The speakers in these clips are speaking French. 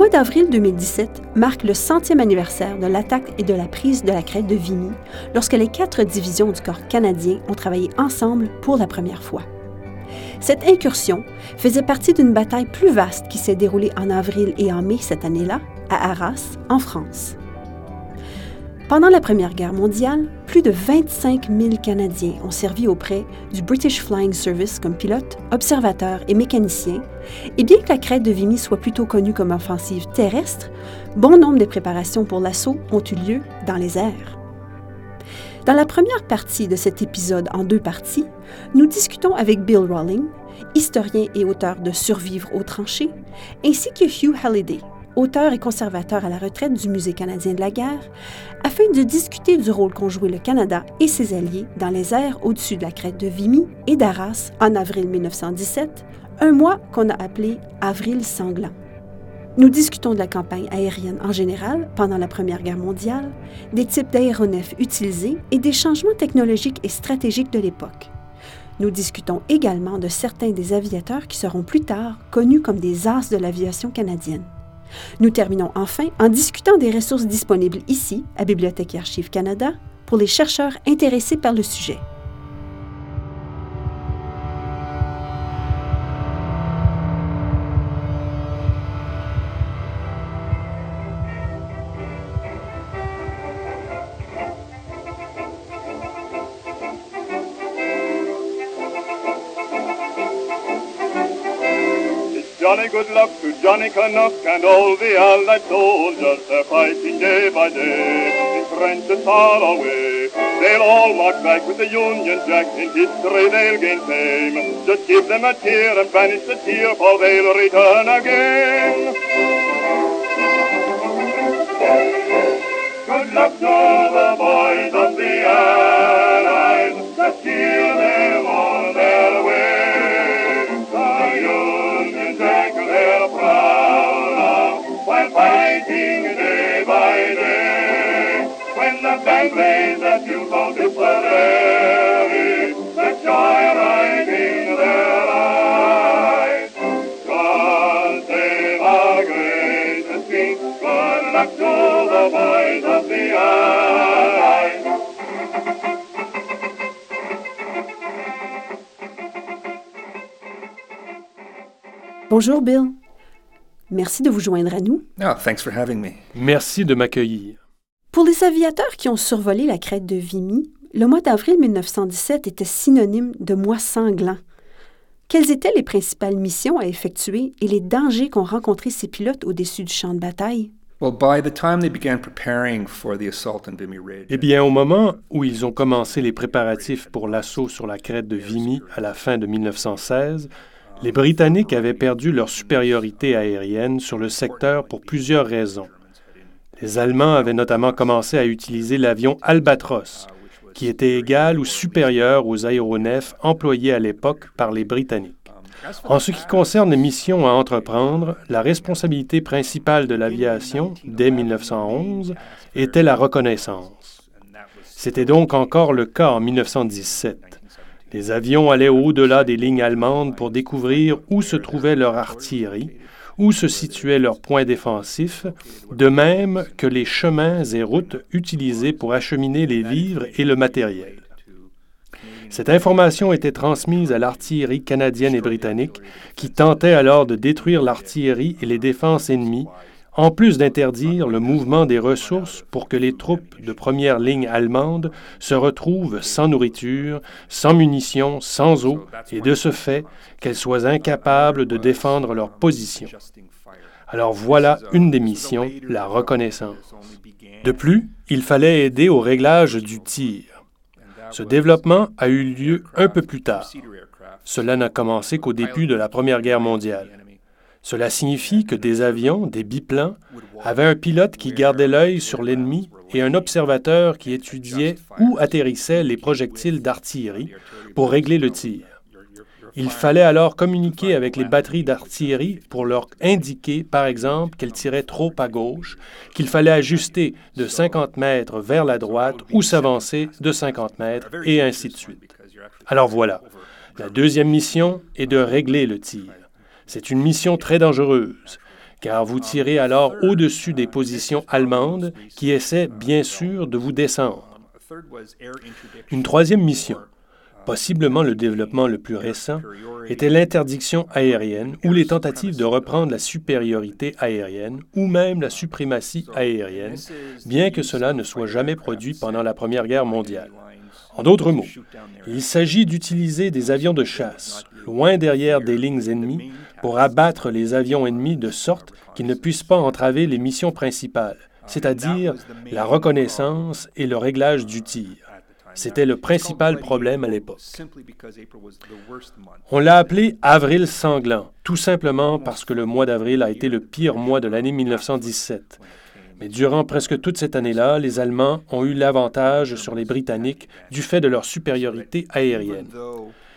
Mois d'avril 2017 marque le centième anniversaire de l'attaque et de la prise de la crête de Vimy, lorsque les quatre divisions du corps canadien ont travaillé ensemble pour la première fois. Cette incursion faisait partie d'une bataille plus vaste qui s'est déroulée en avril et en mai cette année-là, à Arras, en France. Pendant la Première Guerre mondiale, plus de 25 000 Canadiens ont servi auprès du British Flying Service comme pilote, observateur et mécanicien, et bien que la crête de Vimy soit plutôt connue comme offensive terrestre, bon nombre de préparations pour l'assaut ont eu lieu dans les airs. Dans la première partie de cet épisode en deux parties, nous discutons avec Bill Rawling, historien et auteur de Survivre aux tranchées, ainsi que Hugh Halliday, auteur et conservateur à la retraite du Musée canadien de la guerre, afin de discuter du rôle qu'ont joué le Canada et ses alliés dans les airs au-dessus de la crête de Vimy et d'Arras en avril 1917, un mois qu'on a appelé Avril sanglant. Nous discutons de la campagne aérienne en général pendant la Première Guerre mondiale, des types d'aéronefs utilisés et des changements technologiques et stratégiques de l'époque. Nous discutons également de certains des aviateurs qui seront plus tard connus comme des as de l'aviation canadienne. Nous terminons enfin en discutant des ressources disponibles ici, à Bibliothèque et Archives Canada, pour les chercheurs intéressés par le sujet. Johnny good luck to Johnny Canuck and all the allied soldiers. They're fighting day by day in trenches far away. They'll all march back with the Union Jack. In history they'll gain fame. Just give them a cheer and banish the tear, for they'll return again. Good luck to the boys of the Allies. Just cheer them When the band plays the tune to Tipperary, the joy right in their eyes. God save our gracious King. Good luck to the boys of the Allies. Bonjour Bill. Merci de vous joindre à nous. Oh, thanks for having me. Merci de m'accueillir. Pour les aviateurs qui ont survolé la crête de Vimy, le mois d'avril 1917 était synonyme de mois sanglant. Quelles étaient les principales missions à effectuer et les dangers qu'ont rencontrés ces pilotes au-dessus du champ de bataille? Well, by the time they began preparing for the assault on Vimy Ridge, Eh bien, au moment où ils ont commencé les préparatifs pour l'assaut sur la crête de Vimy à la fin de 1916, les Britanniques avaient perdu leur supériorité aérienne sur le secteur pour plusieurs raisons. Les Allemands avaient notamment commencé à utiliser l'avion Albatros, qui était égal ou supérieur aux aéronefs employés à l'époque par les Britanniques. En ce qui concerne les missions à entreprendre, la responsabilité principale de l'aviation, dès 1911, était la reconnaissance. C'était donc encore le cas en 1917. Les avions allaient au-delà des lignes allemandes pour découvrir où se trouvait leur artillerie, où se situaient leurs points défensifs, de même que les chemins et routes utilisés pour acheminer les vivres et le matériel. Cette information était transmise à l'artillerie canadienne et britannique, qui tentait alors de détruire l'artillerie et les défenses ennemies, en plus d'interdire le mouvement des ressources pour que les troupes de première ligne allemande se retrouvent sans nourriture, sans munitions, sans eau, et de ce fait qu'elles soient incapables de défendre leur position. Alors voilà une des missions, la reconnaissance. De plus, il fallait aider au réglage du tir. Ce développement a eu lieu un peu plus tard. Cela n'a commencé qu'au début de la Première Guerre mondiale. Cela signifie que des avions, des biplans, avaient un pilote qui gardait l'œil sur l'ennemi et un observateur qui étudiait où atterrissaient les projectiles d'artillerie pour régler le tir. Il fallait alors communiquer avec les batteries d'artillerie pour leur indiquer, par exemple, qu'elles tiraient trop à gauche, qu'il fallait ajuster de 50 mètres vers la droite ou s'avancer de 50 mètres, et ainsi de suite. Alors voilà, la deuxième mission est de régler le tir. C'est une mission très dangereuse, car vous tirez alors au-dessus des positions allemandes qui essaient bien sûr de vous descendre. Une troisième mission, possiblement le développement le plus récent, était l'interdiction aérienne ou les tentatives de reprendre la supériorité aérienne ou même la suprématie aérienne, bien que cela ne soit jamais produit pendant la Première Guerre mondiale. En d'autres mots, il s'agit d'utiliser des avions de chasse, loin derrière des lignes ennemies, pour abattre les avions ennemis de sorte qu'ils ne puissent pas entraver les missions principales, c'est-à-dire la reconnaissance et le réglage du tir. C'était le principal problème à l'époque. On l'a appelé Avril sanglant, tout simplement parce que le mois d'avril a été le pire mois de l'année 1917. Mais durant presque toute cette année-là, les Allemands ont eu l'avantage sur les Britanniques du fait de leur supériorité aérienne.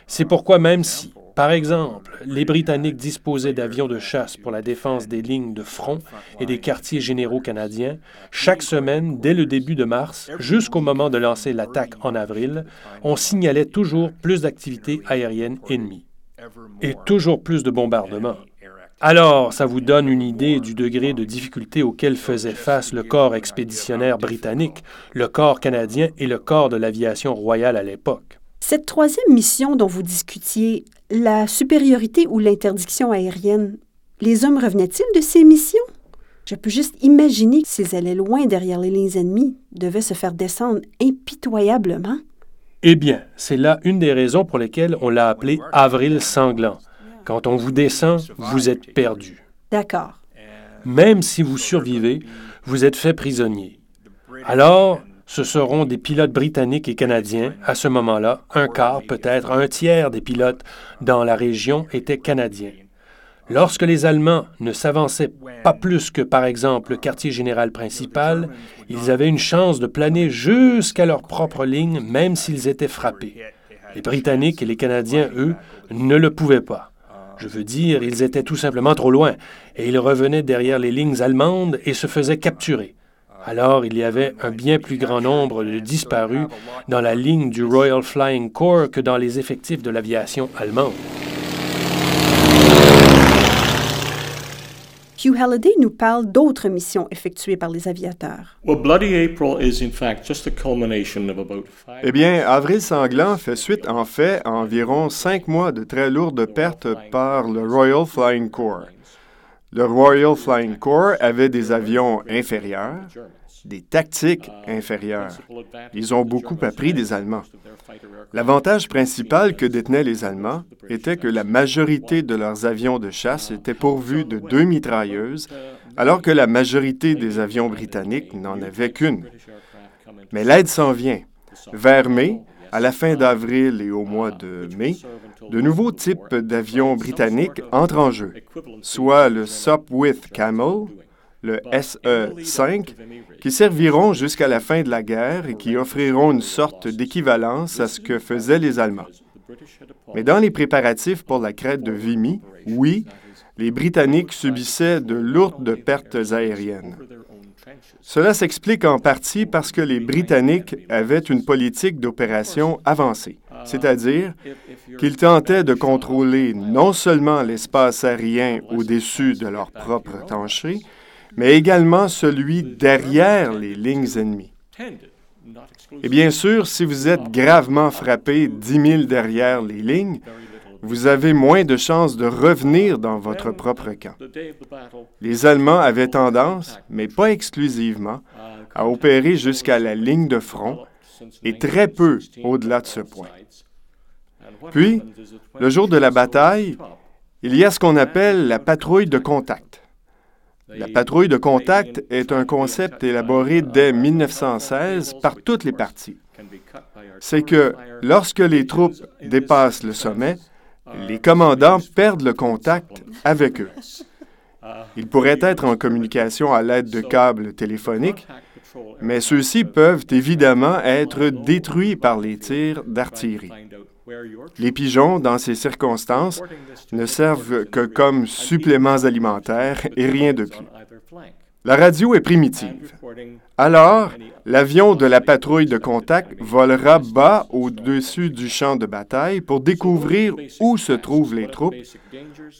C'est pourquoi même si, par exemple, les Britanniques disposaient d'avions de chasse pour la défense des lignes de front et des quartiers généraux canadiens, chaque semaine, dès le début de mars jusqu'au moment de lancer l'attaque en avril, on signalait toujours plus d'activités aériennes ennemies et toujours plus de bombardements. Alors, ça vous donne une idée du degré de difficulté auquel faisait face le corps expéditionnaire britannique, le corps canadien et le corps de l'aviation royale à l'époque. Cette troisième mission dont vous discutiez, la supériorité ou l'interdiction aérienne, les hommes revenaient-ils de ces missions? Je peux juste imaginer que s'ils allaient loin derrière les lignes ennemies, devaient se faire descendre impitoyablement. Eh bien, c'est là une des raisons pour lesquelles on l'a appelé Avril sanglant. Quand on vous descend, vous êtes perdu. D'accord. Même si vous survivez, vous êtes fait prisonnier. Alors, ce seront des pilotes britanniques et canadiens. À ce moment-là, un quart, peut-être un tiers des pilotes dans la région étaient canadiens. Lorsque les Allemands ne s'avançaient pas plus que, par exemple, le quartier général principal, ils avaient une chance de planer jusqu'à leur propre ligne, même s'ils étaient frappés. Les Britanniques et les Canadiens, eux, ne le pouvaient pas. Je veux dire, ils étaient tout simplement trop loin, et ils revenaient derrière les lignes allemandes et se faisaient capturer. Alors il y avait un bien plus grand nombre de disparus dans la ligne du Royal Flying Corps que dans les effectifs de l'aviation allemande. Hugh Halliday nous parle d'autres missions effectuées par les aviateurs. Eh bien, Avril sanglant fait suite en fait à environ cinq mois de très lourdes pertes par le Royal Flying Corps. Le Royal Flying Corps avait des avions inférieurs, des tactiques inférieures. Ils ont beaucoup appris des Allemands. L'avantage principal que détenaient les Allemands était que la majorité de leurs avions de chasse étaient pourvus de deux mitrailleuses, alors que la majorité des avions britanniques n'en avaient qu'une. Mais l'aide s'en vient. Vers mai, à la fin d'avril et au mois de mai, de nouveaux types d'avions britanniques entrent en jeu, soit le Sopwith Camel, le SE-5, qui serviront jusqu'à la fin de la guerre et qui offriront une sorte d'équivalence à ce que faisaient les Allemands. Mais dans les préparatifs pour la crête de Vimy, oui, les Britanniques subissaient de lourdes pertes aériennes. Cela s'explique en partie parce que les Britanniques avaient une politique d'opération avancée, c'est-à-dire qu'ils tentaient de contrôler non seulement l'espace aérien au-dessus de leur propre tranchée, mais également celui derrière les lignes ennemies. Et bien sûr, si vous êtes gravement frappé 10 000 derrière les lignes, vous avez moins de chances de revenir dans votre propre camp. Les Allemands avaient tendance, mais pas exclusivement, à opérer jusqu'à la ligne de front et très peu au-delà de ce point. Puis, le jour de la bataille, il y a ce qu'on appelle la patrouille de contact. La patrouille de contact est un concept élaboré dès 1916 par toutes les parties. C'est que lorsque les troupes dépassent le sommet, les commandants perdent le contact avec eux. Ils pourraient être en communication à l'aide de câbles téléphoniques, mais ceux-ci peuvent évidemment être détruits par les tirs d'artillerie. Les pigeons, dans ces circonstances, ne servent que comme suppléments alimentaires et rien de plus. La radio est primitive. Alors, l'avion de la patrouille de contact volera bas au-dessus du champ de bataille pour découvrir où se trouvent les troupes,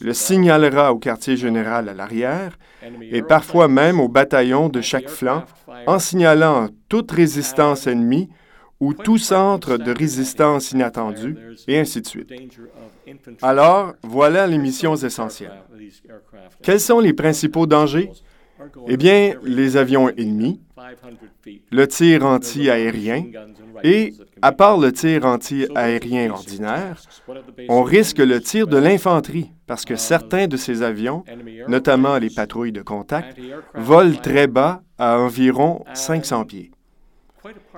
le signalera au quartier général à l'arrière et parfois même au bataillon de chaque flanc en signalant toute résistance ennemie ou tout centre de résistance inattendu, et ainsi de suite. Alors, voilà les missions essentielles. Quels sont les principaux dangers? Eh bien, les avions ennemis, le tir anti-aérien et, à part le tir anti-aérien ordinaire, on risque le tir de l'infanterie parce que certains de ces avions, notamment les patrouilles de contact, volent très bas à environ 500 pieds.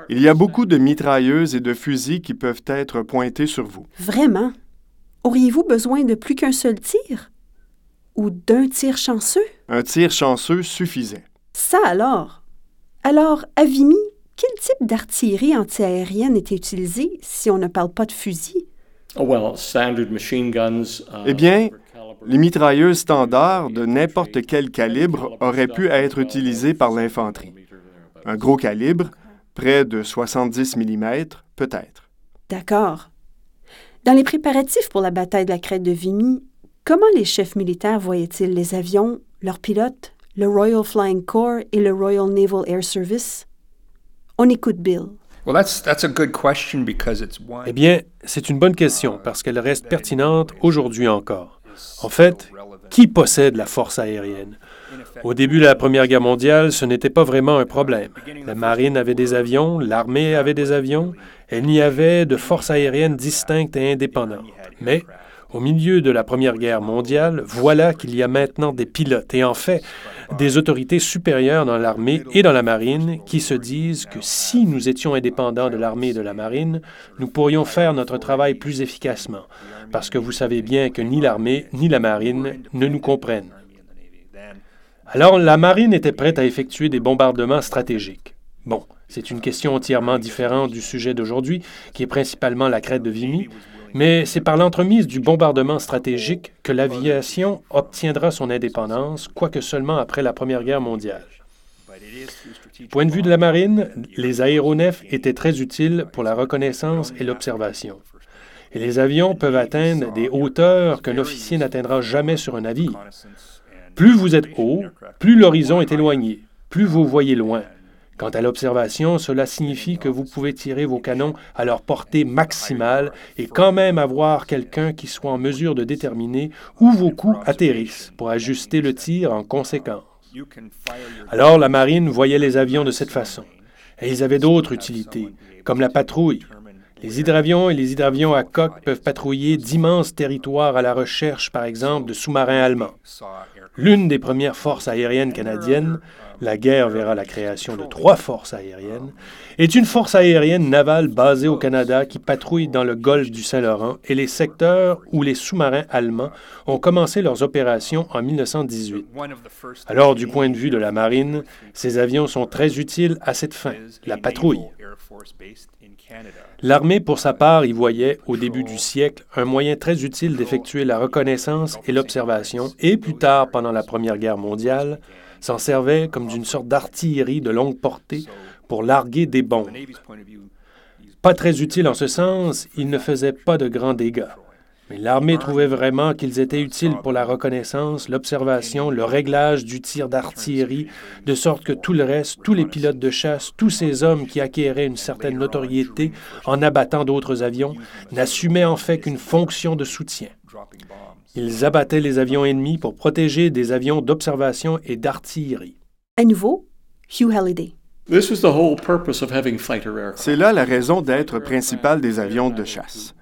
Il y a beaucoup de mitrailleuses et de fusils qui peuvent être pointés sur vous. Vraiment? Auriez-vous besoin de plus qu'un seul tir? Ou d'un tir chanceux? Un tir chanceux suffisait. Ça alors? Alors, à Vimy, quel type d'artillerie antiaérienne était utilisée si on ne parle pas de fusil? Eh bien, les mitrailleuses standards de n'importe quel calibre auraient pu être utilisées par l'infanterie. Un gros calibre, près de 70 mm, peut-être. D'accord. Dans les préparatifs pour la bataille de la crête de Vimy, comment les chefs militaires voyaient-ils les avions, leurs pilotes, le Royal Flying Corps et le Royal Naval Air Service? On écoute Bill. Eh bien, c'est une bonne question parce qu'elle reste pertinente aujourd'hui encore. En fait, qui possède la force aérienne? Au début de la Première Guerre mondiale, ce n'était pas vraiment un problème. La marine avait des avions, l'armée avait des avions, il n'y avait de force aérienne distincte et indépendante. Mais au milieu de la Première Guerre mondiale, voilà qu'il y a maintenant des pilotes et en fait des autorités supérieures dans l'armée et dans la marine qui se disent que si nous étions indépendants de l'armée et de la marine, nous pourrions faire notre travail plus efficacement, parce que vous savez bien que ni l'armée ni la marine ne nous comprennent. Alors la marine était prête à effectuer des bombardements stratégiques. Bon, c'est une question entièrement différente du sujet d'aujourd'hui, qui est principalement la crête de Vimy, mais c'est par l'entremise du bombardement stratégique que l'aviation obtiendra son indépendance, quoique seulement après la Première Guerre mondiale. Point de vue de la marine, les aéronefs étaient très utiles pour la reconnaissance et l'observation. Et les avions peuvent atteindre des hauteurs qu'un officier n'atteindra jamais sur un navire. Plus vous êtes haut, plus l'horizon est éloigné, plus vous voyez loin. Quant à l'observation, cela signifie que vous pouvez tirer vos canons à leur portée maximale et quand même avoir quelqu'un qui soit en mesure de déterminer où vos coups atterrissent pour ajuster le tir en conséquence. Alors la marine voyait les avions de cette façon. Et ils avaient d'autres utilités, comme la patrouille. Les hydravions et les hydravions à coque peuvent patrouiller d'immenses territoires à la recherche, par exemple, de sous-marins allemands. L'une des premières forces aériennes canadiennes, la guerre verra la création de trois forces aériennes, est une force aérienne navale basée au Canada qui patrouille dans le golfe du Saint-Laurent et les secteurs où les sous-marins allemands ont commencé leurs opérations en 1918. Alors, du point de vue de la marine, ces avions sont très utiles à cette fin, la patrouille. L'armée, pour sa part, y voyait, au début du siècle, un moyen très utile d'effectuer la reconnaissance et l'observation, et plus tard, pendant la Première Guerre mondiale, s'en servait comme d'une sorte d'artillerie de longue portée pour larguer des bombes. Pas très utile en ce sens, ils ne faisaient pas de grands dégâts. Mais l'armée trouvait vraiment qu'ils étaient utiles pour la reconnaissance, l'observation, le réglage du tir d'artillerie, de sorte que tout le reste, tous les pilotes de chasse, tous ces hommes qui acquéraient une certaine notoriété en abattant d'autres avions, n'assumaient en fait qu'une fonction de soutien. Ils abattaient les avions ennemis pour protéger des avions d'observation et d'artillerie. À nouveau, Hugh Halliday. C'est là la raison d'être principale des avions de chasse.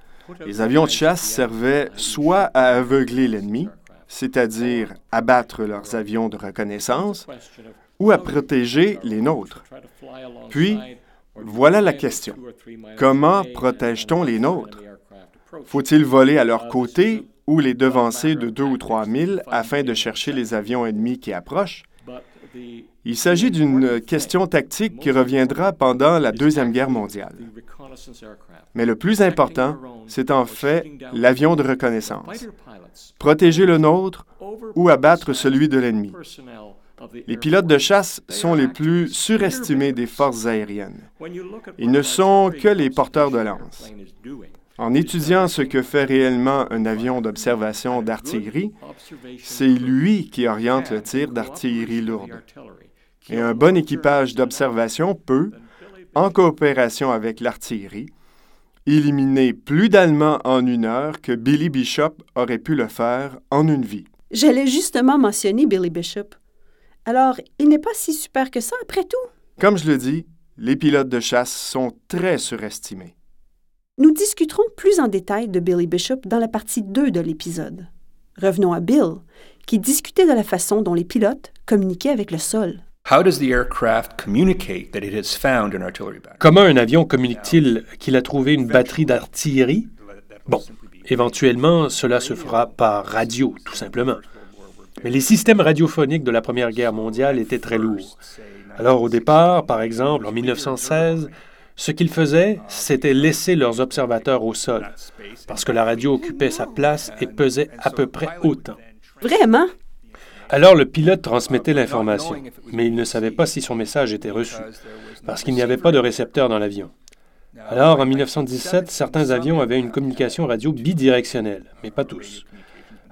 Les avions de chasse servaient soit à aveugler l'ennemi, c'est-à-dire abattre leurs avions de reconnaissance, ou à protéger les nôtres. Puis, voilà la question. Comment protège-t-on les nôtres? Faut-il voler à leur côté ou les devancer de deux ou trois milles afin de chercher les avions ennemis qui approchent? Il s'agit d'une question tactique qui reviendra pendant la Deuxième Guerre mondiale. Mais le plus important, c'est en fait l'avion de reconnaissance. Protéger le nôtre ou abattre celui de l'ennemi. Les pilotes de chasse sont les plus surestimés des forces aériennes. Ils ne sont que les porteurs de lance. En étudiant ce que fait réellement un avion d'observation d'artillerie, c'est lui qui oriente le tir d'artillerie lourde. Et un bon équipage d'observation peut, en coopération avec l'artillerie, éliminer plus d'Allemands en une heure que Billy Bishop aurait pu le faire en une vie. J'allais justement mentionner Billy Bishop. Alors, il n'est pas si super que ça après tout. Comme je le dis, les pilotes de chasse sont très surestimés. Nous discuterons plus en détail de Billy Bishop dans la partie 2 de l'épisode. Revenons à Bill, qui discutait de la façon dont les pilotes communiquaient avec le sol. Comment un avion communique-t-il qu'il a trouvé une batterie d'artillerie? Bon, éventuellement, cela se fera par radio, tout simplement. Mais les systèmes radiophoniques de la Première Guerre mondiale étaient très lourds. Alors au départ, par exemple, en 1916, ce qu'ils faisaient, c'était laisser leurs observateurs au sol, parce que la radio occupait sa place et pesait à peu près autant. Vraiment? Alors le pilote transmettait l'information, mais il ne savait pas si son message était reçu, parce qu'il n'y avait pas de récepteur dans l'avion. Alors en 1917, certains avions avaient une communication radio bidirectionnelle, mais pas tous.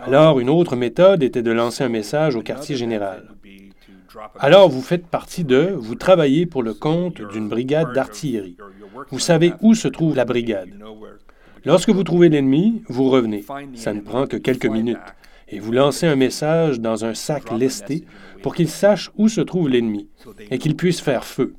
Alors, une autre méthode était de lancer un message au quartier général. Alors, vous faites partie de, vous travaillez pour le compte d'une brigade d'artillerie. Vous savez où se trouve la brigade. Lorsque vous trouvez l'ennemi, vous revenez. Ça ne prend que quelques minutes. Et vous lancez un message dans un sac lesté pour qu'il sache où se trouve l'ennemi et qu'il puisse faire feu.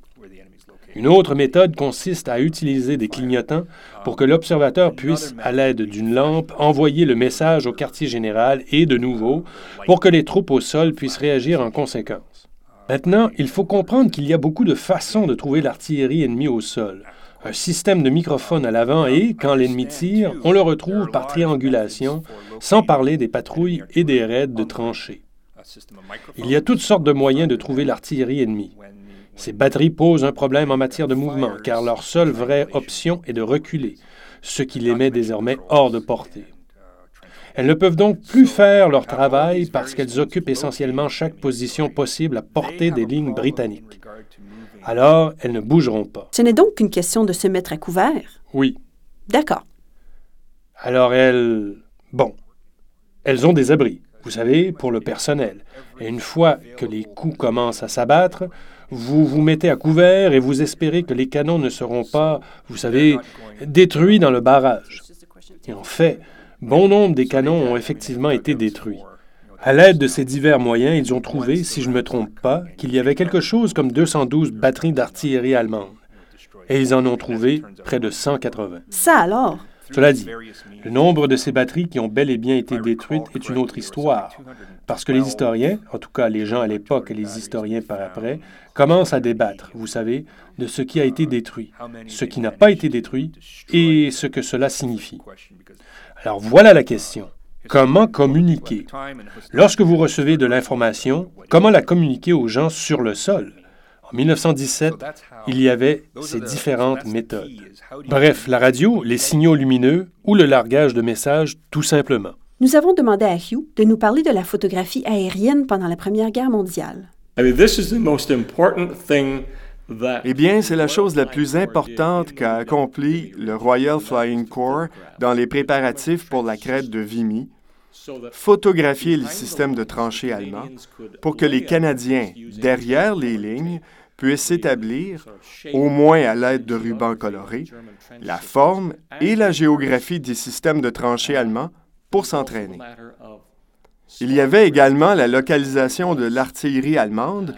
Une autre méthode consiste à utiliser des clignotants pour que l'observateur puisse, à l'aide d'une lampe, envoyer le message au quartier général et, de nouveau, pour que les troupes au sol puissent réagir en conséquence. Maintenant, il faut comprendre qu'il y a beaucoup de façons de trouver l'artillerie ennemie au sol. Un système de microphone à l'avant et, quand l'ennemi tire, on le retrouve par triangulation, sans parler des patrouilles et des raids de tranchées. Il y a toutes sortes de moyens de trouver l'artillerie ennemie. Ces batteries posent un problème en matière de mouvement, car leur seule vraie option est de reculer, ce qui les met désormais hors de portée. Elles ne peuvent donc plus faire leur travail parce qu'elles occupent essentiellement chaque position possible à portée des lignes britanniques. Alors, elles ne bougeront pas. Ce n'est donc qu'une question de se mettre à couvert? Oui. D'accord. Alors elles... Bon. Elles ont des abris, vous savez, pour le personnel. Et une fois que les coups commencent à s'abattre, vous vous mettez à couvert et vous espérez que les canons ne seront pas, vous savez, détruits dans le barrage. Et en fait, bon nombre des canons ont effectivement été détruits. À l'aide de ces divers moyens, ils ont trouvé, si je ne me trompe pas, qu'il y avait quelque chose comme 212 batteries d'artillerie allemande. Et ils en ont trouvé près de 180. Ça alors? Cela dit, le nombre de ces batteries qui ont bel et bien été détruites est une autre histoire, parce que les historiens, en tout cas les gens à l'époque et les historiens par après, commencent à débattre, vous savez, de ce qui a été détruit, ce qui n'a pas été détruit et ce que cela signifie. Alors voilà la question. Comment communiquer? Lorsque vous recevez de l'information, comment la communiquer aux gens sur le sol? En 1917, il y avait ces différentes méthodes. Bref, la radio, les signaux lumineux ou le largage de messages, tout simplement. Nous avons demandé à Hugh de nous parler de la photographie aérienne pendant la Première Guerre mondiale. Eh bien, c'est la chose la plus importante qu'a accompli le Royal Flying Corps dans les préparatifs pour la crête de Vimy, photographier le système de tranchées allemand pour que les Canadiens, derrière les lignes, puissent établir, au moins à l'aide de rubans colorés, la forme et la géographie des systèmes de tranchées allemands pour s'entraîner. Il y avait également la localisation de l'artillerie allemande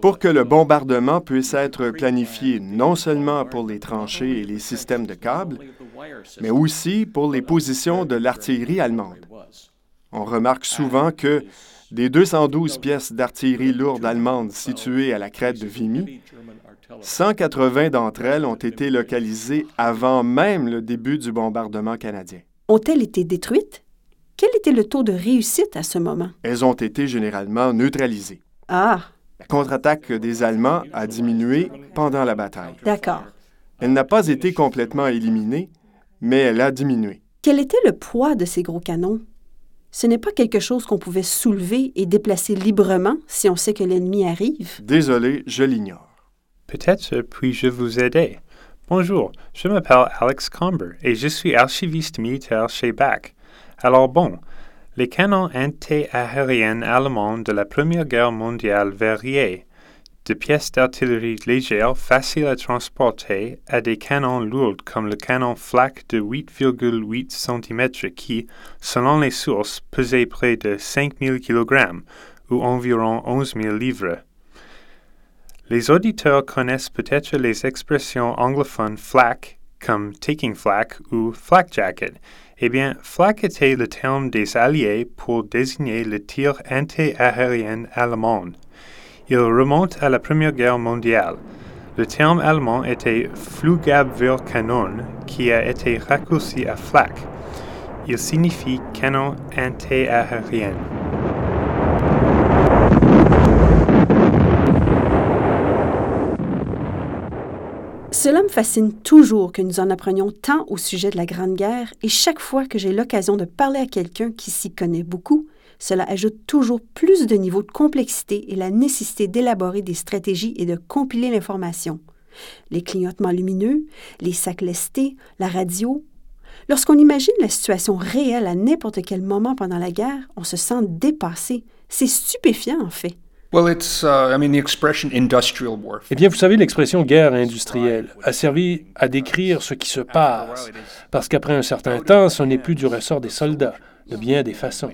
pour que le bombardement puisse être planifié non seulement pour les tranchées et les systèmes de câbles, mais aussi pour les positions de l'artillerie allemande. On remarque souvent que des 212 pièces d'artillerie lourde allemande situées à la crête de Vimy, 180 d'entre elles ont été localisées avant même le début du bombardement canadien. Ont-elles été détruites? Quel était le taux de réussite à ce moment? Elles ont été généralement neutralisées. Ah, La contre-attaque des Allemands a diminué pendant la bataille. d'accord. Elle n'a pas été complètement éliminée, mais elle a diminué. Quel était le poids de ces gros canons? Ce n'est pas quelque chose qu'on pouvait soulever et déplacer librement si on sait que l'ennemi arrive. Désolé, je l'ignore. Peut-être puis-je vous aider. Bonjour, je m'appelle Alex Comber et je suis archiviste militaire chez BAC. Alors bon, les canons anti-aériens allemands de la Première Guerre mondiale variaient de pièces d'artillerie légères faciles à transporter à des canons lourds comme le canon flak de 8,8 cm qui, selon les sources, pesait près de 5000 kg ou environ 11 000 livres. Les auditeurs connaissent peut-être les expressions anglophones flak comme taking flak ou flak jacket. Eh bien, flak était le terme des Alliés pour désigner le tir anti-aérien allemand. Il remonte à la Première Guerre mondiale. Le terme allemand était Flugabwehrkanon, qui a été raccourci à flak. Il signifie canon anti-aérien. Cela me fascine toujours que nous en apprenions tant au sujet de la Grande Guerre et chaque fois que j'ai l'occasion de parler à quelqu'un qui s'y connaît beaucoup, cela ajoute toujours plus de niveau de complexité et la nécessité d'élaborer des stratégies et de compiler l'information. Les clignotements lumineux, les sacs lestés, la radio. Lorsqu'on imagine la situation réelle à n'importe quel moment pendant la guerre, on se sent dépassé. C'est stupéfiant en fait. Well, it's, uh, I mean, the expression industrial warfare. Eh bien, vous savez, l'expression guerre industrielle a servi à décrire ce qui se passe, parce qu'après un certain temps, ce n'est plus du ressort des soldats, de bien des façons.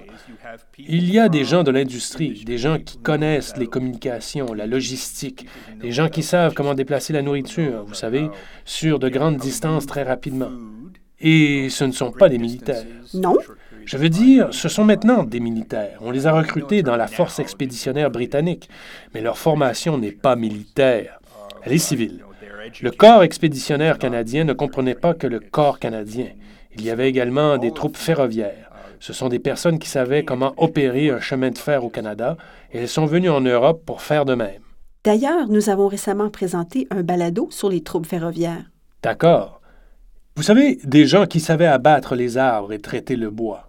Il y a des gens de l'industrie, des gens qui connaissent les communications, la logistique, des gens qui savent comment déplacer la nourriture, vous savez, sur de grandes distances très rapidement. Et ce ne sont pas des militaires. Non? Je veux dire, ce sont maintenant des militaires. On les a recrutés dans la force expéditionnaire britannique, mais leur formation n'est pas militaire. Elle est civile. Le corps expéditionnaire canadien ne comprenait pas que le corps canadien. Il y avait également des troupes ferroviaires. Ce sont des personnes qui savaient comment opérer un chemin de fer au Canada et elles sont venues en Europe pour faire de même. D'ailleurs, nous avons récemment présenté un balado sur les troupes ferroviaires. D'accord. Vous savez, des gens qui savaient abattre les arbres et traiter le bois.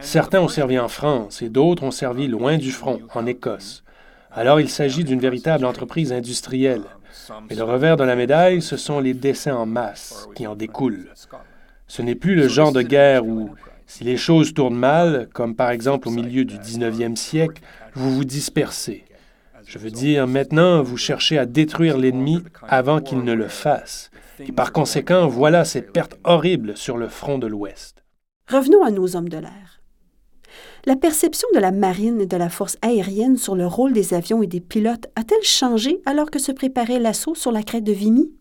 Certains ont servi en France et d'autres ont servi loin du front, en Écosse. Alors il s'agit d'une véritable entreprise industrielle. Mais le revers de la médaille, ce sont les décès en masse qui en découlent. Ce n'est plus le genre de guerre où, si les choses tournent mal, comme par exemple au milieu du 19e siècle, vous vous dispersez. Je veux dire, maintenant, vous cherchez à détruire l'ennemi avant qu'il ne le fasse. Et par conséquent, voilà ces pertes horribles sur le front de l'Ouest. Revenons à nos hommes de l'air. La perception de la marine et de la force aérienne sur le rôle des avions et des pilotes a-t-elle changé alors que se préparait l'assaut sur la crête de Vimy?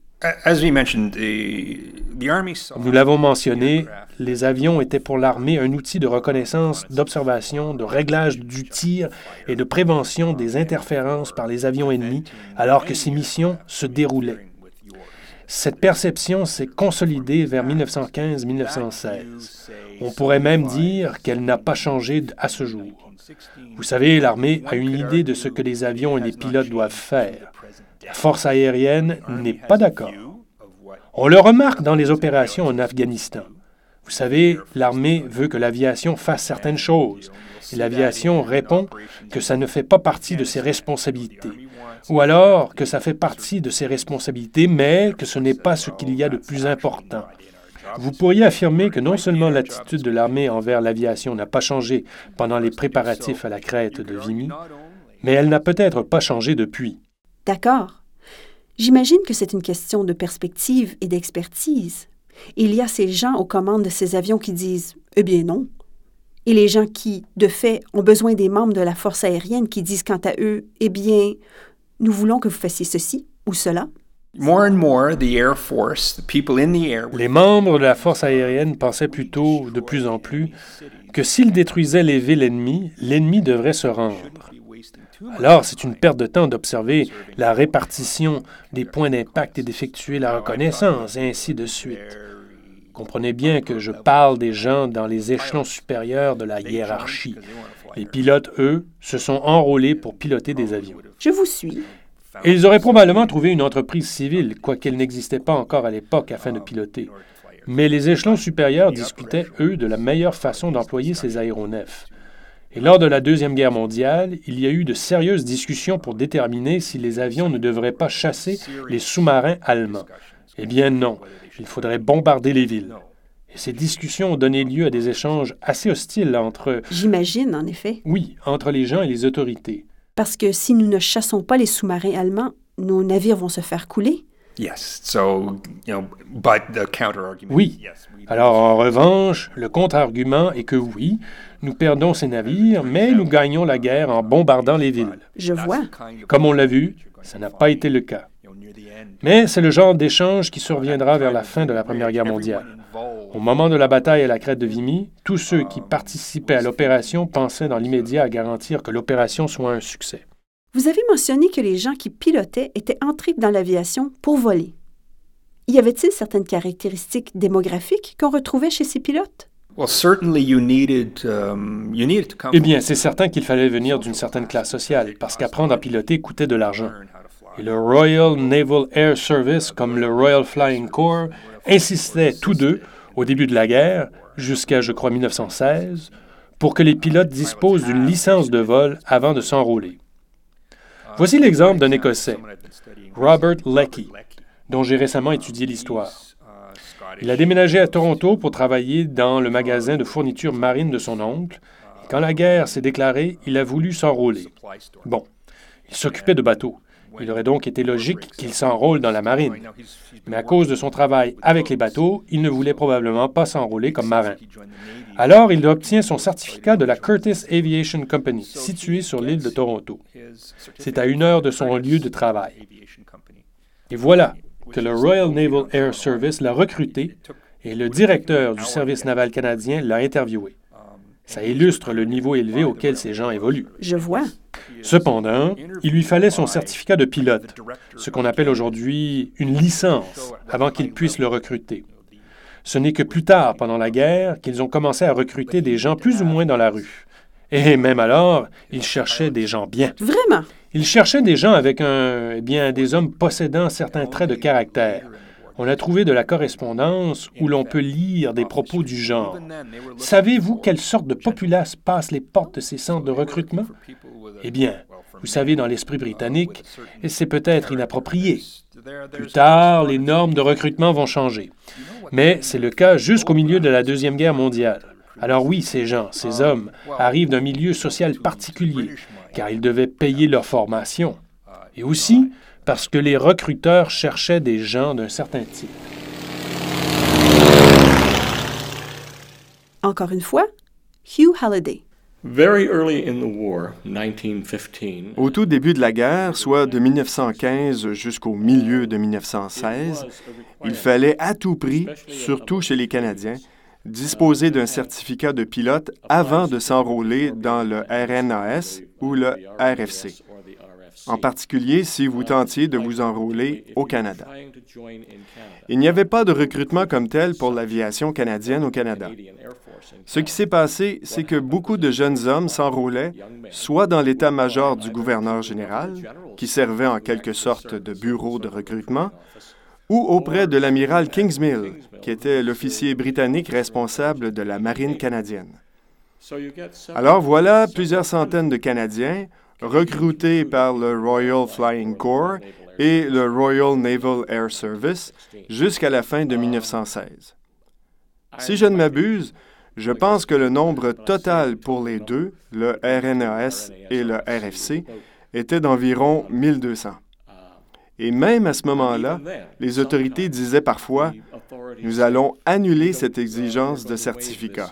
As we mentioned, the, the Army saw Nous l'avons mentionné, les avions étaient pour l'armée un outil de reconnaissance, d'observation, de réglage du tir et de prévention des interférences par les avions ennemis alors que ces missions se déroulaient. Cette perception s'est consolidée vers 1915-1916. On pourrait même dire qu'elle n'a pas changé à ce jour. Vous savez, l'armée a une idée de ce que les avions et les pilotes doivent faire. La force aérienne n'est pas d'accord. On le remarque dans les opérations en Afghanistan. Vous savez, l'armée veut que l'aviation fasse certaines choses, et l'aviation répond que ça ne fait pas partie de ses responsabilités, ou alors que ça fait partie de ses responsabilités, mais que ce n'est pas ce qu'il y a de plus important. Vous pourriez affirmer que non seulement l'attitude de l'armée envers l'aviation n'a pas changé pendant les préparatifs à la crête de Vimy, mais elle n'a peut-être pas changé depuis. D'accord. J'imagine que c'est une question de perspective et d'expertise. Il y a ces gens aux commandes de ces avions qui disent Eh bien non. Et les gens qui, de fait, ont besoin des membres de la force aérienne qui disent quant à eux Eh bien, nous voulons que vous fassiez ceci ou cela. more and more the Air Force, the people in the air, Les membres de la force aérienne pensaient plutôt, de plus en plus, que s'ils détruisaient les villes ennemies, l'ennemi devrait se rendre. Alors, c'est une perte de temps d'observer la répartition des points d'impact et d'effectuer la reconnaissance, et ainsi de suite. Comprenez bien que je parle des gens dans les échelons supérieurs de la hiérarchie. Les pilotes, eux, se sont enrôlés pour piloter des avions. Je vous suis. Et ils auraient probablement trouvé une entreprise civile, quoiqu'elle n'existait pas encore à l'époque, afin de piloter. Mais les échelons supérieurs discutaient, eux, de la meilleure façon d'employer ces aéronefs. Et lors de la Deuxième Guerre mondiale, il y a eu de sérieuses discussions pour déterminer si les avions ne devraient pas chasser les sous-marins allemands. Eh bien non, il faudrait bombarder les villes. Et ces discussions ont donné lieu à des échanges assez hostiles entre... J'imagine, en effet. Oui, entre les gens et les autorités. Parce que si nous ne chassons pas les sous-marins allemands, nos navires vont se faire couler. Oui. Alors, en revanche, le contre-argument est que oui, nous perdons ces navires, mais nous gagnons la guerre en bombardant les villes. Je vois. Comme on l'a vu, ça n'a pas été le cas. Mais c'est le genre d'échange qui surviendra vers la fin de la Première Guerre mondiale. Au moment de la bataille à la crête de Vimy, tous ceux qui participaient à l'opération pensaient dans l'immédiat à garantir que l'opération soit un succès. Vous avez mentionné que les gens qui pilotaient étaient entrés dans l'aviation pour voler. Y avait-il certaines caractéristiques démographiques qu'on retrouvait chez ces pilotes? Eh bien, c'est certain qu'il fallait venir d'une certaine classe sociale, parce qu'apprendre à piloter coûtait de l'argent. Et le Royal Naval Air Service, comme le Royal Flying Corps, insistaient tous deux, au début de la guerre, jusqu'à, je crois, 1916, pour que les pilotes disposent d'une licence de vol avant de s'enrôler. Voici l'exemple d'un Écossais, Robert Leckie, dont j'ai récemment étudié l'histoire. Il a déménagé à Toronto pour travailler dans le magasin de fournitures marines de son oncle. Et quand la guerre s'est déclarée, il a voulu s'enrôler. Bon, il s'occupait de bateaux. Il aurait donc été logique qu'il s'enrôle dans la marine. Mais à cause de son travail avec les bateaux, il ne voulait probablement pas s'enrôler comme marin. Alors, il obtient son certificat de la Curtis Aviation Company, située sur l'île de Toronto. C'est à une heure de son lieu de travail. Et voilà que le Royal Naval Air Service l'a recruté et le directeur du service naval canadien l'a interviewé. Ça illustre le niveau élevé auquel ces gens évoluent. Je vois. Cependant, il lui fallait son certificat de pilote, ce qu'on appelle aujourd'hui une licence, avant qu'il puisse le recruter. Ce n'est que plus tard, pendant la guerre, qu'ils ont commencé à recruter des gens plus ou moins dans la rue. Et même alors, ils cherchaient des gens bien. Vraiment? Ils cherchaient des gens avec un, eh bien, des hommes possédant certains traits de caractère. On a trouvé de la correspondance où l'on peut lire des propos du genre. Savez-vous quelle sorte de populace passe les portes de ces centres de recrutement? Eh bien, vous savez, dans l'esprit britannique, c'est peut-être inapproprié. Plus tard, les normes de recrutement vont changer. Mais c'est le cas jusqu'au milieu de la Deuxième Guerre mondiale. Alors oui, ces gens, ces hommes, arrivent d'un milieu social particulier, car ils devaient payer leur formation. Et aussi parce que les recruteurs cherchaient des gens d'un certain type. Encore une fois, Hugh Halliday. Au tout début de la guerre, soit de 1915 jusqu'au milieu de 1916, il fallait à tout prix, surtout chez les Canadiens, disposer d'un certificat de pilote avant de s'enrôler dans le RNAS ou le RFC en particulier si vous tentiez de vous enrôler au Canada. Il n'y avait pas de recrutement comme tel pour l'aviation canadienne au Canada. Ce qui s'est passé, c'est que beaucoup de jeunes hommes s'enrôlaient soit dans l'état-major du gouverneur général, qui servait en quelque sorte de bureau de recrutement, ou auprès de l'amiral Kingsmill, qui était l'officier britannique responsable de la marine canadienne. Alors voilà plusieurs centaines de Canadiens recrutés par le Royal Flying Corps et le Royal Naval Air Service jusqu'à la fin de 1916. Si je ne m'abuse, je pense que le nombre total pour les deux, le RNAS et le RFC, était d'environ 1200. Et même à ce moment-là, les autorités disaient parfois, nous allons annuler cette exigence de certificat.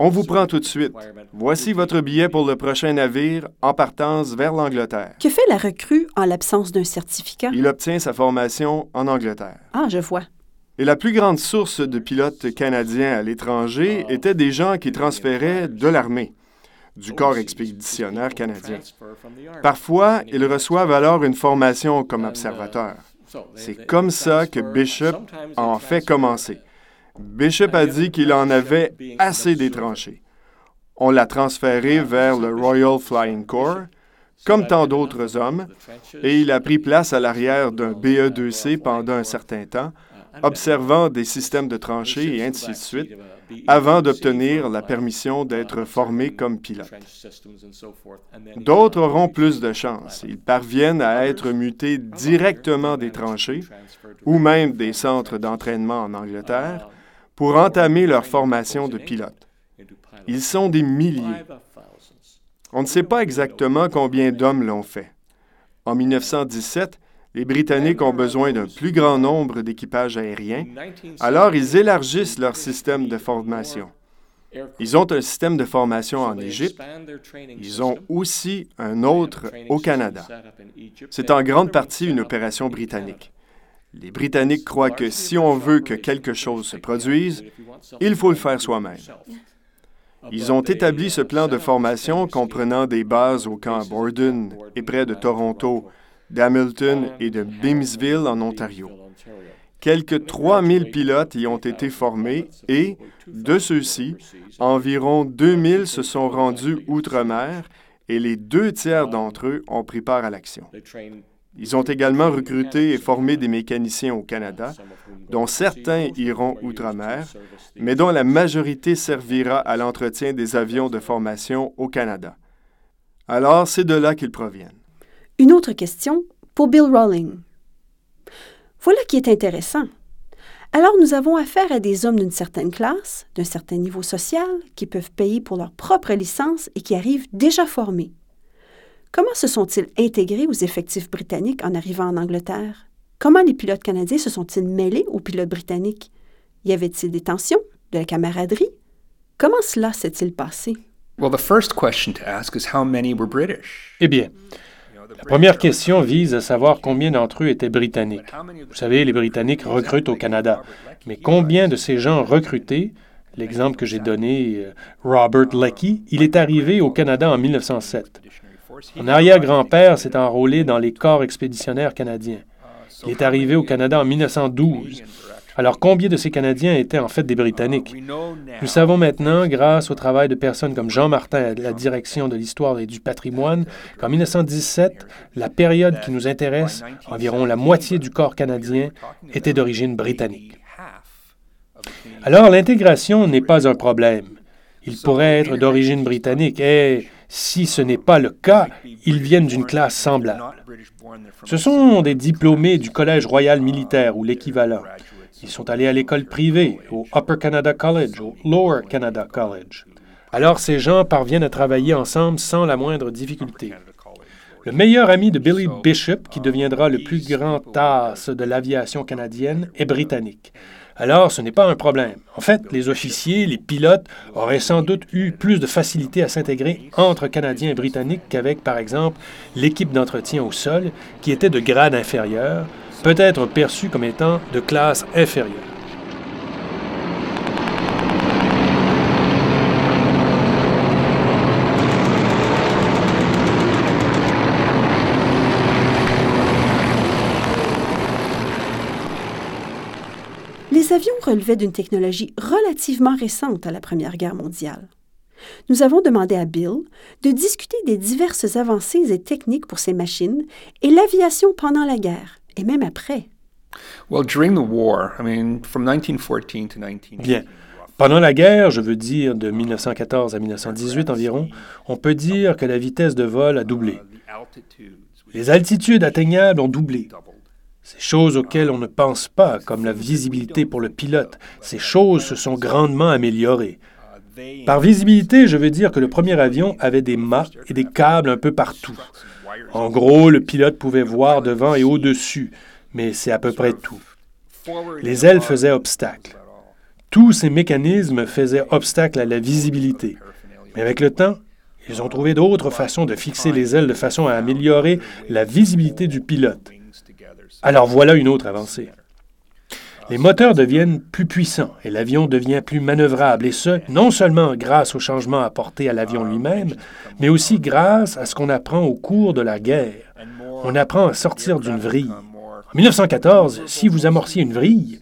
On vous prend tout de suite. Voici votre billet pour le prochain navire en partance vers l'Angleterre. Que fait la recrue en l'absence d'un certificat? Il obtient sa formation en Angleterre. Ah, je vois. Et la plus grande source de pilotes canadiens à l'étranger était des gens qui transféraient de l'armée, du corps expéditionnaire canadien. Parfois, ils reçoivent alors une formation comme observateur. C'est comme ça que Bishop en fait commencer. Bishop a dit qu'il en avait assez des tranchées. On l'a transféré vers le Royal Flying Corps, comme tant d'autres hommes, et il a pris place à l'arrière d'un BE-2C pendant un certain temps, observant des systèmes de tranchées et ainsi de suite, avant d'obtenir la permission d'être formé comme pilote. D'autres auront plus de chance. Ils parviennent à être mutés directement des tranchées ou même des centres d'entraînement en Angleterre pour entamer leur formation de pilote. Ils sont des milliers. On ne sait pas exactement combien d'hommes l'ont fait. En 1917, les Britanniques ont besoin d'un plus grand nombre d'équipages aériens, alors ils élargissent leur système de formation. Ils ont un système de formation en Égypte. Ils ont aussi un autre au Canada. C'est en grande partie une opération britannique. Les Britanniques croient que si on veut que quelque chose se produise, il faut le faire soi-même. Ils ont établi ce plan de formation comprenant des bases au camp Borden et près de Toronto, d'Hamilton et de Bimsville en Ontario. Quelques 3000 pilotes y ont été formés et, de ceux-ci, environ 2000 se sont rendus outre-mer et les deux tiers d'entre eux ont pris part à l'action. Ils ont également recruté et formé des mécaniciens au Canada, dont certains iront outre-mer, mais dont la majorité servira à l'entretien des avions de formation au Canada. Alors, c'est de là qu'ils proviennent. Une autre question pour Bill Rawling. Voilà qui est intéressant. Alors nous avons affaire à des hommes d'une certaine classe, d'un certain niveau social, qui peuvent payer pour leur propre licence et qui arrivent déjà formés. Comment se sont-ils intégrés aux effectifs britanniques en arrivant en Angleterre? Comment les pilotes canadiens se sont-ils mêlés aux pilotes britanniques? Y avait-il des tensions, de la camaraderie? Comment cela s'est-il passé? Well, the first question to ask is how many were British? Eh bien, la première question vise à savoir combien d'entre eux étaient britanniques. Vous savez, les Britanniques recrutent au Canada. Mais combien de ces gens recrutés, l'exemple que j'ai donné, euh, Robert Leckie, il est arrivé au Canada en 1907. Mon arrière-grand-père s'est enrôlé dans les corps expéditionnaires canadiens. Il est arrivé au Canada en 1912. Alors combien de ces Canadiens étaient en fait des Britanniques? Nous savons maintenant, grâce au travail de personnes comme Jean Martin à la direction de l'histoire et du patrimoine, qu'en 1917, la période qui nous intéresse, environ la moitié du corps canadien, était d'origine britannique. Alors l'intégration n'est pas un problème. Il pourrait être d'origine britannique et, si ce n'est pas le cas, ils viennent d'une classe semblable. Ce sont des diplômés du Collège royal militaire ou l'équivalent. Ils sont allés à l'école privée, au Upper Canada College, au Lower Canada College. Alors ces gens parviennent à travailler ensemble sans la moindre difficulté. Le meilleur ami de Billy Bishop, qui deviendra le plus grand as de l'aviation canadienne, est britannique. Alors, ce n'est pas un problème. En fait, les officiers, les pilotes auraient sans doute eu plus de facilité à s'intégrer entre Canadiens et Britanniques qu'avec, par exemple, l'équipe d'entretien au sol, qui était de grade inférieur, peut être perçue comme étant de classe inférieure. Relevaient d'une technologie relativement récente à la Première Guerre mondiale. Nous avons demandé à Bill de discuter des diverses avancées et techniques pour ces machines et l'aviation pendant la guerre, et même après. Well, during the war, I mean, from 1914 to 19... Bien. Pendant la guerre, je veux dire de 1914 à 1918 environ, on peut dire que la vitesse de vol a doublé. Les altitudes atteignables ont doublé. Ces choses auxquelles on ne pense pas, comme la visibilité pour le pilote, ces choses se sont grandement améliorées. Par visibilité, je veux dire que le premier avion avait des mâts et des câbles un peu partout. En gros, le pilote pouvait voir devant et au-dessus, mais c'est à peu près tout. Les ailes faisaient obstacle. Tous ces mécanismes faisaient obstacle à la visibilité. Mais avec le temps, ils ont trouvé d'autres façons de fixer les ailes de façon à améliorer la visibilité du pilote. Alors voilà une autre avancée. Les moteurs deviennent plus puissants et l'avion devient plus manœuvrable, et ce, non seulement grâce aux changements apportés à l'avion lui-même, mais aussi grâce à ce qu'on apprend au cours de la guerre. On apprend à sortir d'une vrille. En 1914, si vous amorciez une vrille,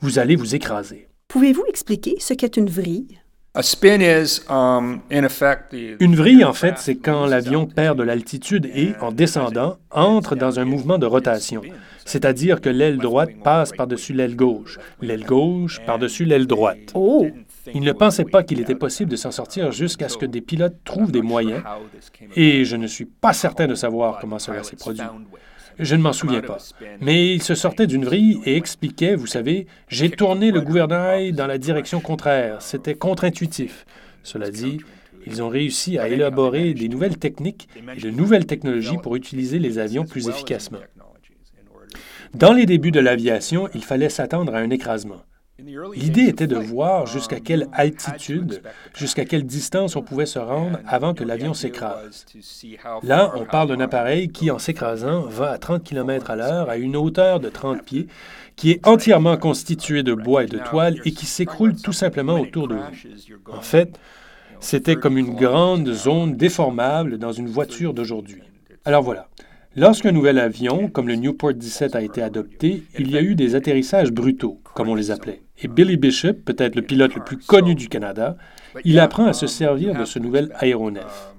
vous allez vous écraser. Pouvez-vous expliquer ce qu'est une vrille? A spin is, um, in effect, the Une vrille, en fait, c'est quand l'avion perd de l'altitude et, en descendant, entre dans un mouvement de rotation. C'est-à-dire que l'aile droite passe par-dessus l'aile gauche, l'aile gauche par-dessus l'aile droite. Oh! Il ne pensait pas qu'il était possible de s'en sortir jusqu'à ce que des pilotes trouvent des moyens, et je ne suis pas certain de savoir comment cela s'est produit. Je ne m'en souviens pas. Mais il se sortait d'une vrille et expliquait, vous savez, j'ai tourné le gouvernail dans la direction contraire. C'était contre-intuitif. Cela dit, ils ont réussi à élaborer des nouvelles techniques et de nouvelles technologies pour utiliser les avions plus efficacement. Dans les débuts de l'aviation, il fallait s'attendre à un écrasement. L'idée était de voir jusqu'à quelle altitude, jusqu'à quelle distance on pouvait se rendre avant que l'avion s'écrase. Là, on parle d'un appareil qui, en s'écrasant, va à 30 km à l'heure à une hauteur de 30 pieds, qui est entièrement constitué de bois et de toile et qui s'écroule tout simplement autour de vous. En fait, c'était comme une grande zone déformable dans une voiture d'aujourd'hui. Alors voilà. Lorsqu'un nouvel avion, comme le Newport 17, a été adopté, il y a eu des atterrissages brutaux, comme on les appelait. Et Billy Bishop, peut-être le pilote le plus connu du Canada, il apprend à se servir de ce nouvel aéronef.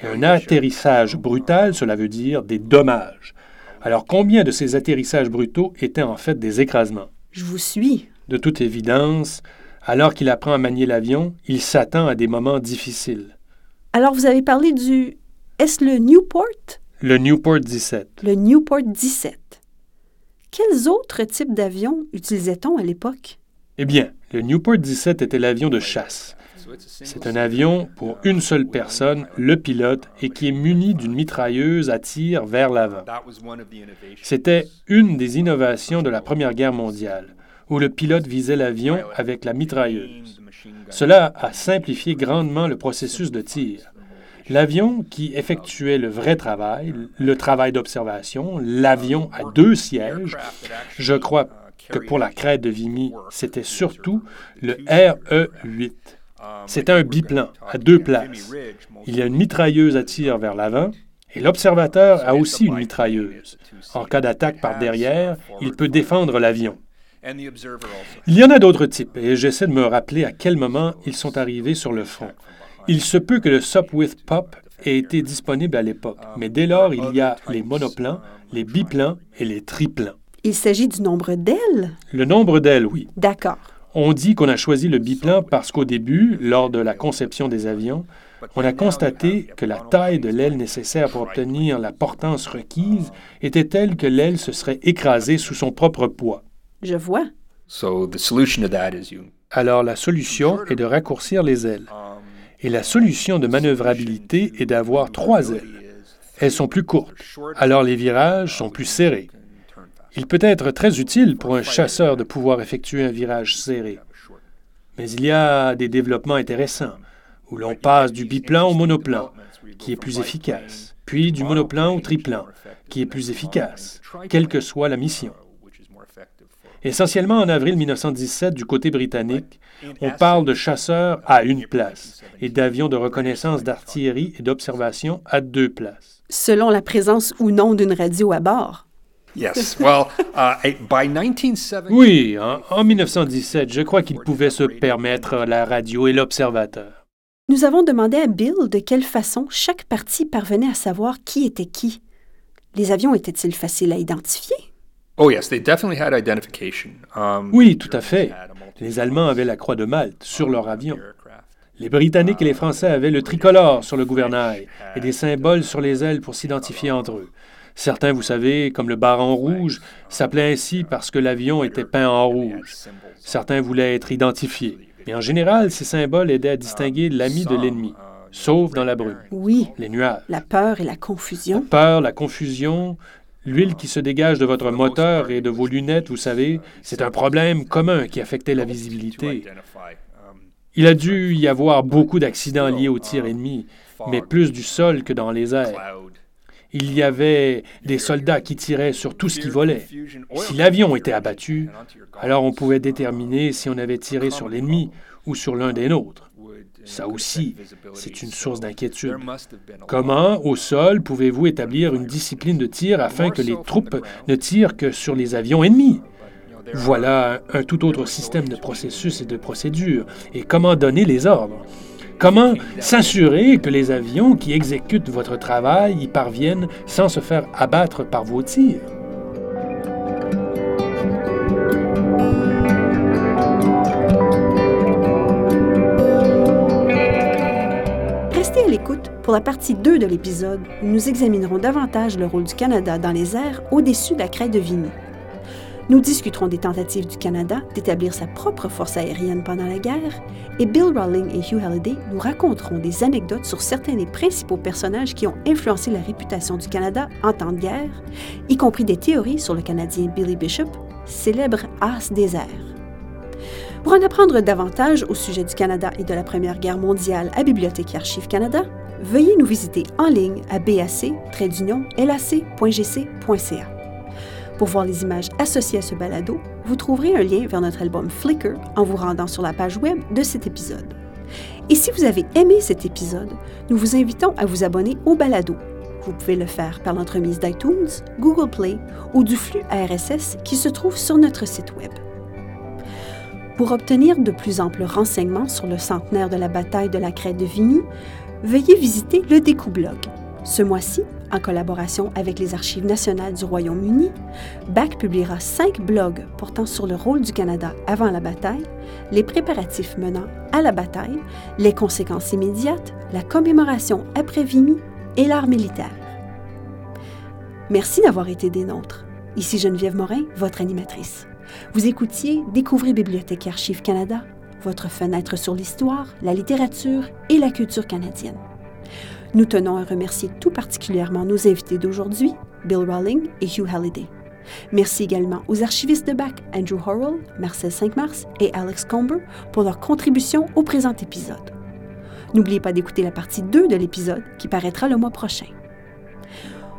Et un atterrissage brutal, cela veut dire des dommages. Alors combien de ces atterrissages brutaux étaient en fait des écrasements? Je vous suis. De toute évidence, alors qu'il apprend à manier l'avion, il s'attend à des moments difficiles. Alors, vous avez parlé du. Est-ce le Newport? Le Newport 17. Le Newport 17. Quels autres types d'avions utilisait-on à l'époque? Eh bien, le Newport 17 était l'avion de chasse. C'est un avion pour une seule personne, le pilote, et qui est muni d'une mitrailleuse à tir vers l'avant. C'était une des innovations de la Première Guerre mondiale, où le pilote visait l'avion avec la mitrailleuse. Cela a simplifié grandement le processus de tir. L'avion qui effectuait le vrai travail, le travail d'observation, l'avion à deux sièges, je crois que pour la crête de Vimy, c'était surtout le RE-8. C'était un biplan à deux places. Il y a une mitrailleuse à tir vers l'avant et l'observateur a aussi une mitrailleuse. En cas d'attaque par derrière, il peut défendre l'avion. Il y en a d'autres types et j'essaie de me rappeler à quel moment ils sont arrivés sur le front. Il se peut que le Sopwith Pop ait été disponible à l'époque, mais dès lors, il y a les monoplans, les biplans et les triplans. Il s'agit du nombre d'ailes? Le nombre d'ailes, oui. D'accord. On dit qu'on a choisi le biplan parce qu'au début, lors de la conception des avions, on a constaté que la taille de l'aile nécessaire pour obtenir la portance requise était telle que l'aile se serait écrasée sous son propre poids. Je vois. So the solution to that is you Alors la solution est de raccourcir les ailes. Et la solution de manœuvrabilité est d'avoir trois ailes. Elles sont plus courtes, alors les virages sont plus serrés. Il peut être très utile pour un chasseur de pouvoir effectuer un virage serré. Mais il y a des développements intéressants, où l'on passe du biplan au monoplan, qui est plus efficace, puis du monoplan au triplan, qui est plus efficace, quelle que soit la mission. Essentiellement en avril 1917, du côté britannique, on parle de chasseurs à une place et d'avions de reconnaissance d'artillerie et d'observation à deux places. Selon la présence ou non d'une radio à bord. Yes. Well, uh, by 1970, Oui, en, en 1917, je crois qu'il pouvait se permettre la radio et l'observateur. Nous avons demandé à Bill de quelle façon chaque partie parvenait à savoir qui était qui. Les avions étaient-ils faciles à identifier? Oh yes, they definitely had identification. Um, Oui, tout à fait. Les Allemands avaient la croix de Malte sur leur avion. Les Britanniques et les Français avaient le tricolore sur le gouvernail et des symboles sur les ailes pour s'identifier entre eux. Certains, vous savez, comme le baron rouge, s'appelaient ainsi parce que l'avion était peint en rouge. Certains voulaient être identifiés. Mais en général, ces symboles aidaient à distinguer l'ami de l'ennemi, sauf dans la brume, Oui, les nuages. la peur et la confusion. peur, la confusion, l'huile qui se dégage de votre moteur et de vos lunettes, vous savez, c'est un problème commun qui affectait la visibilité. Il a dû y avoir beaucoup d'accidents liés au tir ennemi, mais plus du sol que dans les airs. Il y avait des soldats qui tiraient sur tout ce qui volait. Si l'avion était abattu, alors on pouvait déterminer si on avait tiré sur l'ennemi ou sur l'un des nôtres. Ça aussi, c'est une source d'inquiétude. Comment, au sol, pouvez-vous établir une discipline de tir afin que les troupes ne tirent que sur les avions ennemis? Voilà un tout autre système de processus et de procédures. Et comment donner les ordres? Comment s'assurer que les avions qui exécutent votre travail y parviennent sans se faire abattre par vos tirs? Pour la partie 2 de l'épisode nous examinerons davantage le rôle du Canada dans les airs au-dessus de la crête de Vimy. Nous discuterons des tentatives du Canada d'établir sa propre force aérienne pendant la guerre et Bill Rawling et Hugh Halliday nous raconteront des anecdotes sur certains des principaux personnages qui ont influencé la réputation du Canada en temps de guerre, y compris des théories sur le Canadien Billy Bishop, célèbre as des airs. Pour en apprendre davantage au sujet du Canada et de la Première Guerre mondiale à Bibliothèque et Archives Canada, veuillez nous visiter en ligne à bac-lac.gc.ca. Pour voir les images associées à ce balado, vous trouverez un lien vers notre album Flickr en vous rendant sur la page web de cet épisode. Et si vous avez aimé cet épisode, nous vous invitons à vous abonner au balado. Vous pouvez le faire par l'entremise d'iTunes, Google Play ou du flux RSS qui se trouve sur notre site web. Pour obtenir de plus amples renseignements sur le centenaire de la bataille de la crête de Vimy, veuillez visiter le Découblog. Ce mois-ci, en collaboration avec les Archives nationales du Royaume-Uni, BAC publiera cinq blogs portant sur le rôle du Canada avant la bataille, les préparatifs menant à la bataille, les conséquences immédiates, la commémoration après Vimy et l'art militaire. Merci d'avoir été des nôtres. Ici Geneviève Morin, votre animatrice. Vous écoutiez Découvrez Bibliothèque et Archives Canada, votre fenêtre sur l'histoire, la littérature et la culture canadienne. Nous tenons à remercier tout particulièrement nos invités d'aujourd'hui, Bill Rawling et Hugh Halliday. Merci également aux archivistes de BAC, Andrew Horrell, Marcel 5 mars et Alex Comber, pour leur contribution au présent épisode. N'oubliez pas d'écouter la partie 2 de l'épisode qui paraîtra le mois prochain.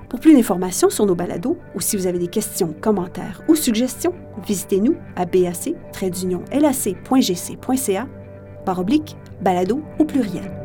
Pour plus d'informations sur nos balados ou si vous avez des questions, commentaires ou suggestions, visitez-nous à bac-lac.gc.ca par oblique balado au pluriel.